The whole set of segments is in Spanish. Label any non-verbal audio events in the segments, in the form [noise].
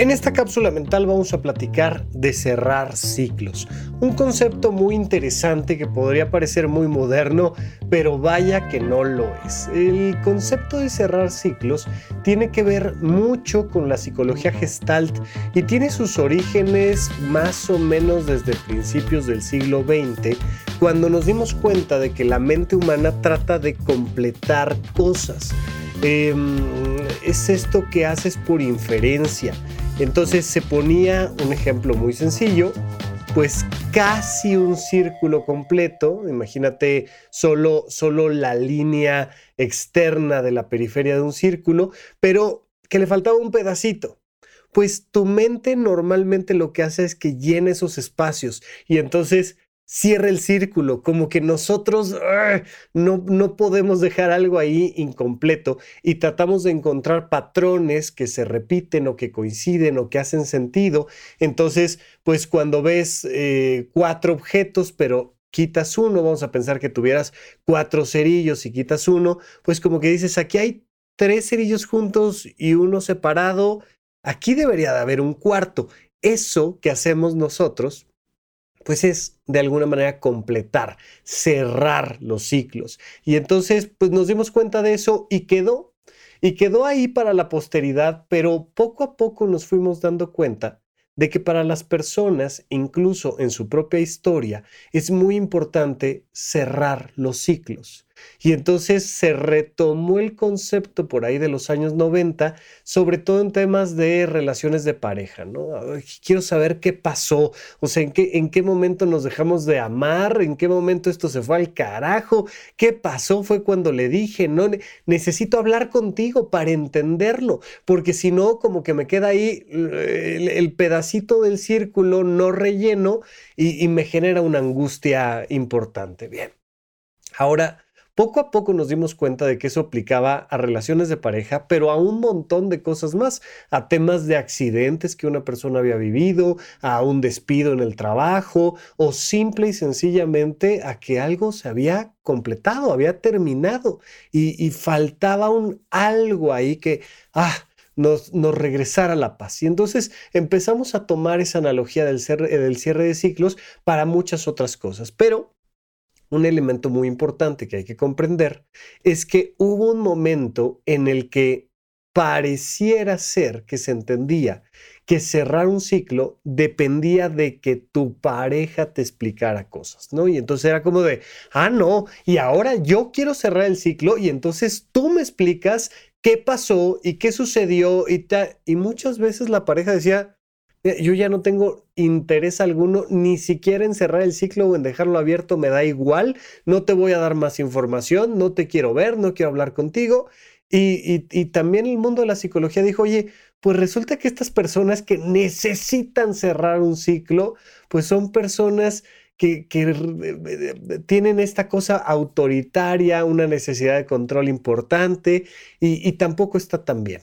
En esta cápsula mental vamos a platicar de cerrar ciclos, un concepto muy interesante que podría parecer muy moderno, pero vaya que no lo es. El concepto de cerrar ciclos tiene que ver mucho con la psicología gestalt y tiene sus orígenes más o menos desde principios del siglo XX, cuando nos dimos cuenta de que la mente humana trata de completar cosas. Em, es esto que haces por inferencia entonces se ponía un ejemplo muy sencillo, pues casi un círculo completo, imagínate solo, solo la línea externa de la periferia de un círculo, pero que le faltaba un pedacito. Pues tu mente normalmente lo que hace es que llene esos espacios y entonces cierra el círculo, como que nosotros no, no podemos dejar algo ahí incompleto y tratamos de encontrar patrones que se repiten o que coinciden o que hacen sentido. Entonces, pues cuando ves eh, cuatro objetos, pero quitas uno, vamos a pensar que tuvieras cuatro cerillos y quitas uno, pues como que dices, aquí hay tres cerillos juntos y uno separado, aquí debería de haber un cuarto. Eso que hacemos nosotros pues es de alguna manera completar, cerrar los ciclos. Y entonces, pues nos dimos cuenta de eso y quedó, y quedó ahí para la posteridad, pero poco a poco nos fuimos dando cuenta de que para las personas, incluso en su propia historia, es muy importante cerrar los ciclos. Y entonces se retomó el concepto por ahí de los años 90, sobre todo en temas de relaciones de pareja, ¿no? Quiero saber qué pasó, o sea, en qué, en qué momento nos dejamos de amar, en qué momento esto se fue al carajo, qué pasó fue cuando le dije, no, necesito hablar contigo para entenderlo, porque si no, como que me queda ahí el, pedacito del círculo no relleno y, y me genera una angustia importante. Bien. Ahora, poco a poco nos dimos cuenta de que eso aplicaba a relaciones de pareja, pero a un montón de cosas más, a temas de accidentes que una persona había vivido, a un despido en el trabajo o simple y sencillamente a que algo se había completado, había terminado y, faltaba un algo ahí que, ah, nos, regresara la paz. Y entonces empezamos a tomar esa analogía del, del cierre de ciclos para muchas otras cosas. Pero un elemento muy importante que hay que comprender es que hubo un momento en el que pareciera ser que se entendía que cerrar un ciclo dependía de que tu pareja te explicara cosas, ¿no? Y entonces era como de, ah, no, y ahora yo quiero cerrar el ciclo y entonces tú me explicas qué pasó y qué sucedió y, y muchas veces la pareja decía, yo ya no tengo interés alguno ni siquiera en cerrar el ciclo o en dejarlo abierto, me da igual, no te voy a dar más información, no te quiero ver, no quiero hablar contigo. Y, también el mundo de la psicología dijo, oye, pues resulta que estas personas que necesitan cerrar un ciclo, pues son personas que, tienen esta cosa autoritaria, una necesidad de control importante y, y tampoco está tan bien.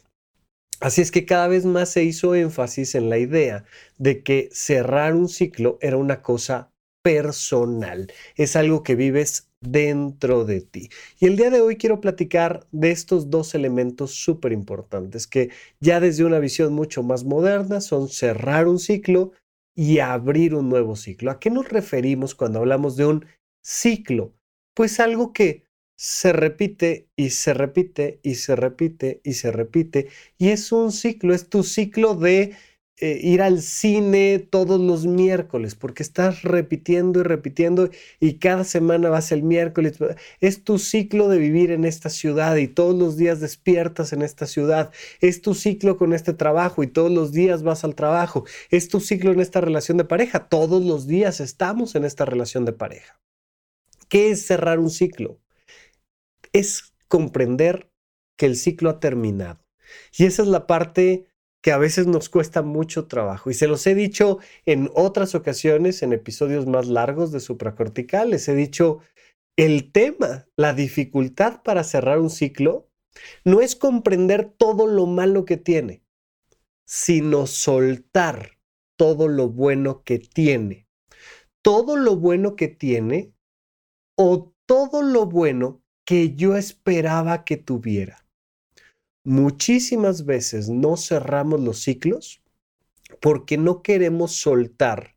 Así es que cada vez más se hizo énfasis en la idea de que cerrar un ciclo era una cosa personal, es algo que vives dentro de ti. Y el día de hoy quiero platicar de estos dos elementos súper importantes que ya desde una visión mucho más moderna son cerrar un ciclo y abrir un nuevo ciclo. ¿A qué nos referimos cuando hablamos de un ciclo? Pues algo que se repite y se repite y se repite y se repite. Y es un ciclo, es tu ciclo de eh, ir al cine todos los miércoles, porque estás repitiendo y repitiendo y cada semana vas el miércoles. Es tu ciclo de vivir en esta ciudad y todos los días despiertas en esta ciudad. Es tu ciclo con este trabajo y todos los días vas al trabajo. Es tu ciclo en esta relación de pareja. Todos los días estamos en esta relación de pareja. ¿Qué es cerrar un ciclo? Es comprender que el ciclo ha terminado. Y esa es la parte que a veces nos cuesta mucho trabajo. Y se los he dicho en otras ocasiones, en episodios más largos de supracortical, les he dicho, el tema, la dificultad para cerrar un ciclo, no es comprender todo lo malo que tiene, sino soltar todo lo bueno que tiene. Todo lo bueno que tiene o todo lo bueno que yo esperaba que tuviera. Muchísimas veces no cerramos los ciclos porque no queremos soltar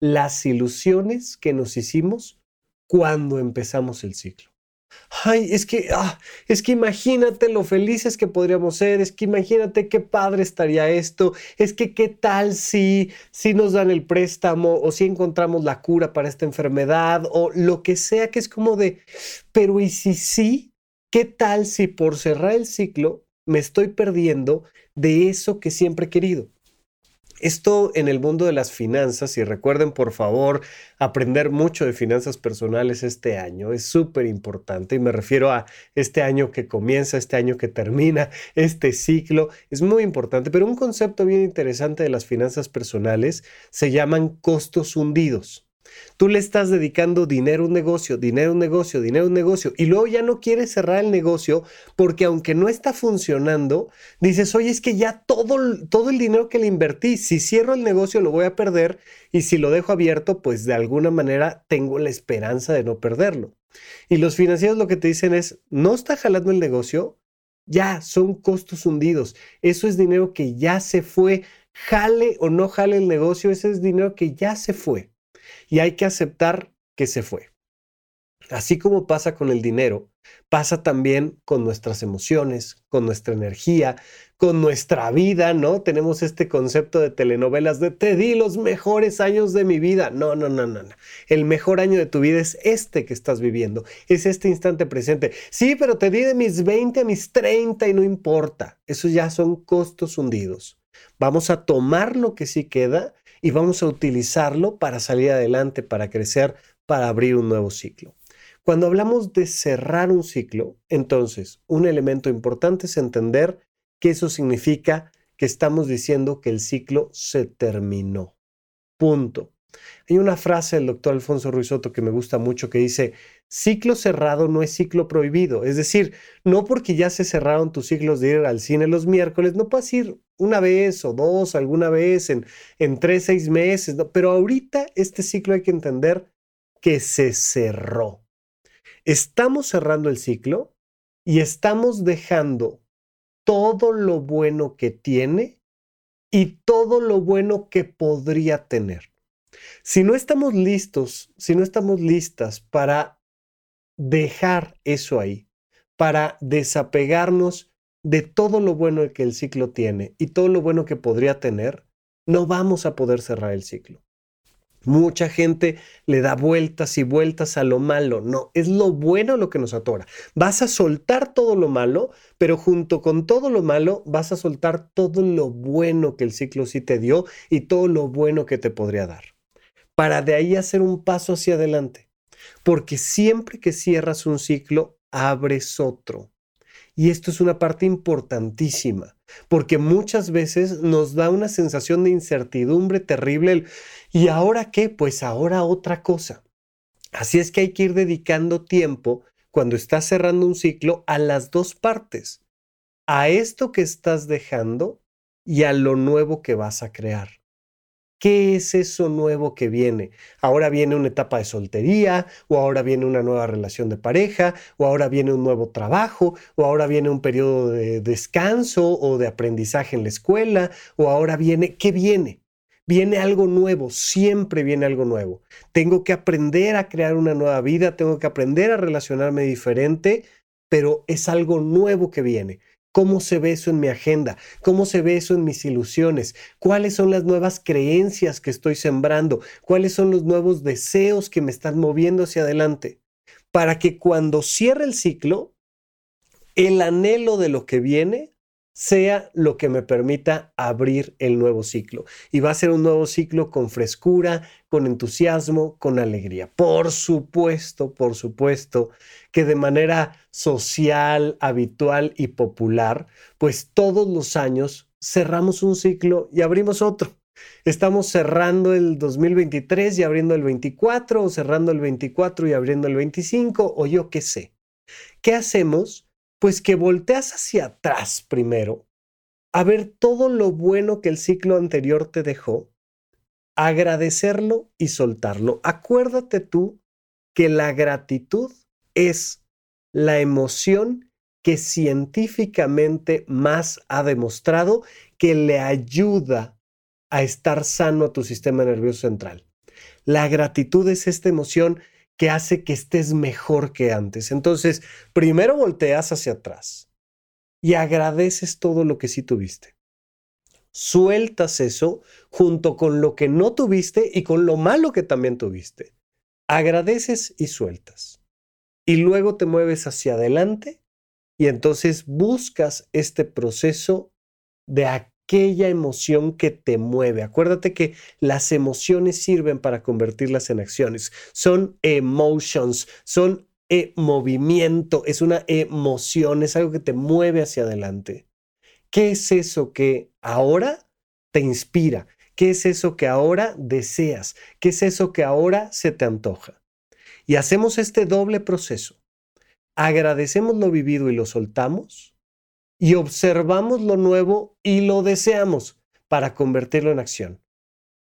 las ilusiones que nos hicimos cuando empezamos el ciclo. Ay, es que, ah, es que imagínate lo felices que podríamos ser, es que imagínate qué padre estaría esto, es que qué tal si, si nos dan el préstamo o si encontramos la cura para esta enfermedad o lo que sea que es como de, pero ¿y si sí? ¿Qué tal si por cerrar el ciclo me estoy perdiendo de eso que siempre he querido? Esto en el mundo de las finanzas, y recuerden por favor aprender mucho de finanzas personales este año, es súper importante y me refiero a este año que comienza, este año que termina, [laughs] este ciclo, es muy importante, pero un concepto bien interesante de las finanzas personales se llaman costos hundidos. Tú le estás dedicando dinero a un negocio, dinero a un negocio, dinero a un negocio, y luego ya no quieres cerrar el negocio porque aunque no está funcionando, dices, oye, es que ya todo, todo el dinero que le invertí, si cierro el negocio lo voy a perder y si lo dejo abierto, pues de alguna manera tengo la esperanza de no perderlo. Y los financieros lo que te dicen es, no está jalando el negocio, ya son costos hundidos. Eso es dinero que ya se fue. Jale o no jale el negocio, ese es dinero que ya se fue y hay que aceptar que se fue. Así como pasa con el dinero, pasa también con nuestras emociones, con nuestra energía, con nuestra vida, ¿no? Tenemos este concepto de telenovelas de te di los mejores años de mi vida. No, no, no, no, no. El mejor año de tu vida es este que estás viviendo, es este instante presente. Sí, pero te di de mis 20 a mis 30 y no importa. Esos ya son costos hundidos. Vamos a tomar lo que sí queda y vamos a utilizarlo para salir adelante, para crecer, para abrir un nuevo ciclo. Cuando hablamos de cerrar un ciclo, entonces un elemento importante es entender que eso significa que estamos diciendo que el ciclo se terminó. Punto. Hay una frase del doctor Alfonso Ruizotto que me gusta mucho que dice, ciclo cerrado no es ciclo prohibido. Es decir, no porque ya se cerraron tus ciclos de ir al cine los miércoles, no puedes ir una vez o dos, alguna vez en, tres, seis meses, pero ahorita este ciclo hay que entender que se cerró. Estamos cerrando el ciclo y estamos dejando todo lo bueno que tiene y todo lo bueno que podría tener. Si no estamos listos, si no estamos listas para dejar eso ahí, para desapegarnos de todo lo bueno que el ciclo tiene y todo lo bueno que podría tener, no vamos a poder cerrar el ciclo. Mucha gente le da vueltas y vueltas a lo malo. No, es lo bueno lo que nos atora. Vas a soltar todo lo malo, pero junto con todo lo malo vas a soltar todo lo bueno que el ciclo sí te dio y todo lo bueno que te podría dar para de ahí hacer un paso hacia adelante. Porque siempre que cierras un ciclo, abres otro. Y esto es una parte importantísima, porque muchas veces nos da una sensación de incertidumbre terrible. ¿Y ahora qué? Pues ahora otra cosa. Así es que hay que ir dedicando tiempo cuando estás cerrando un ciclo a las dos partes, a esto que estás dejando y a lo nuevo que vas a crear. ¿Qué es eso nuevo que viene? Ahora viene una etapa de soltería, o ahora viene una nueva relación de pareja, o ahora viene un nuevo trabajo, o ahora viene un periodo de descanso o de aprendizaje en la escuela, o ahora viene, ¿qué viene? Viene algo nuevo, siempre viene algo nuevo. Tengo que aprender a crear una nueva vida, tengo que aprender a relacionarme diferente, pero es algo nuevo que viene. ¿Cómo se ve eso en mi agenda? ¿Cómo se ve eso en mis ilusiones? ¿Cuáles son las nuevas creencias que estoy sembrando? ¿Cuáles son los nuevos deseos que me están moviendo hacia adelante? Para que cuando cierre el ciclo, el anhelo de lo que viene sea lo que me permita abrir el nuevo ciclo. Y va a ser un nuevo ciclo con frescura, con entusiasmo, con alegría. Por supuesto, por supuesto que de manera social, habitual y popular, pues todos los años cerramos un ciclo y abrimos otro. Estamos cerrando el 2023 y abriendo el 24, o cerrando el 24 y abriendo el 25, o yo qué sé. ¿Qué hacemos? Pues que volteas hacia atrás primero, a ver todo lo bueno que el ciclo anterior te dejó, agradecerlo y soltarlo. Acuérdate tú que la gratitud es la emoción que científicamente más ha demostrado que le ayuda a estar sano a tu sistema nervioso central. La gratitud es esta emoción que hace que estés mejor que antes. Entonces, primero volteas hacia atrás y agradeces todo lo que sí tuviste. Sueltas eso junto con lo que no tuviste y con lo malo que también tuviste. Agradeces y sueltas. Y luego te mueves hacia adelante y entonces buscas este proceso de aquella emoción que te mueve. Acuérdate que las emociones sirven para convertirlas en acciones. Son emotions, son e movimiento, es una emoción, es algo que te mueve hacia adelante. ¿Qué es eso que ahora te inspira? ¿Qué es eso que ahora deseas? ¿Qué es eso que ahora se te antoja? Y hacemos este doble proceso. Agradecemos lo vivido y lo soltamos y observamos lo nuevo y lo deseamos para convertirlo en acción.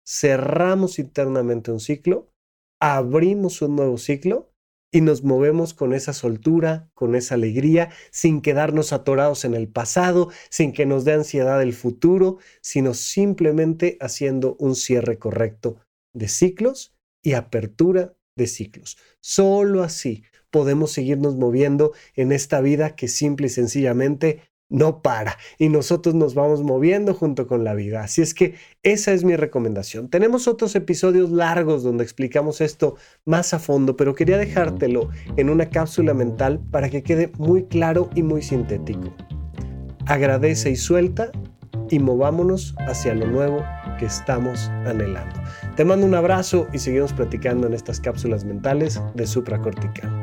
Cerramos internamente un ciclo, abrimos un nuevo ciclo y nos movemos con esa soltura, con esa alegría, sin quedarnos atorados en el pasado, sin que nos dé ansiedad el futuro, sino simplemente haciendo un cierre correcto de ciclos y apertura de ciclos. Solo así podemos seguirnos moviendo en esta vida que simple y sencillamente no para y nosotros nos vamos moviendo junto con la vida. Así es que esa es mi recomendación. Tenemos otros episodios largos donde explicamos esto más a fondo, pero quería dejártelo en una cápsula mental para que quede muy claro y muy sintético. Agradece y suelta y movámonos hacia lo nuevo que estamos anhelando. Te mando un abrazo y seguimos platicando en estas cápsulas mentales de supracortical.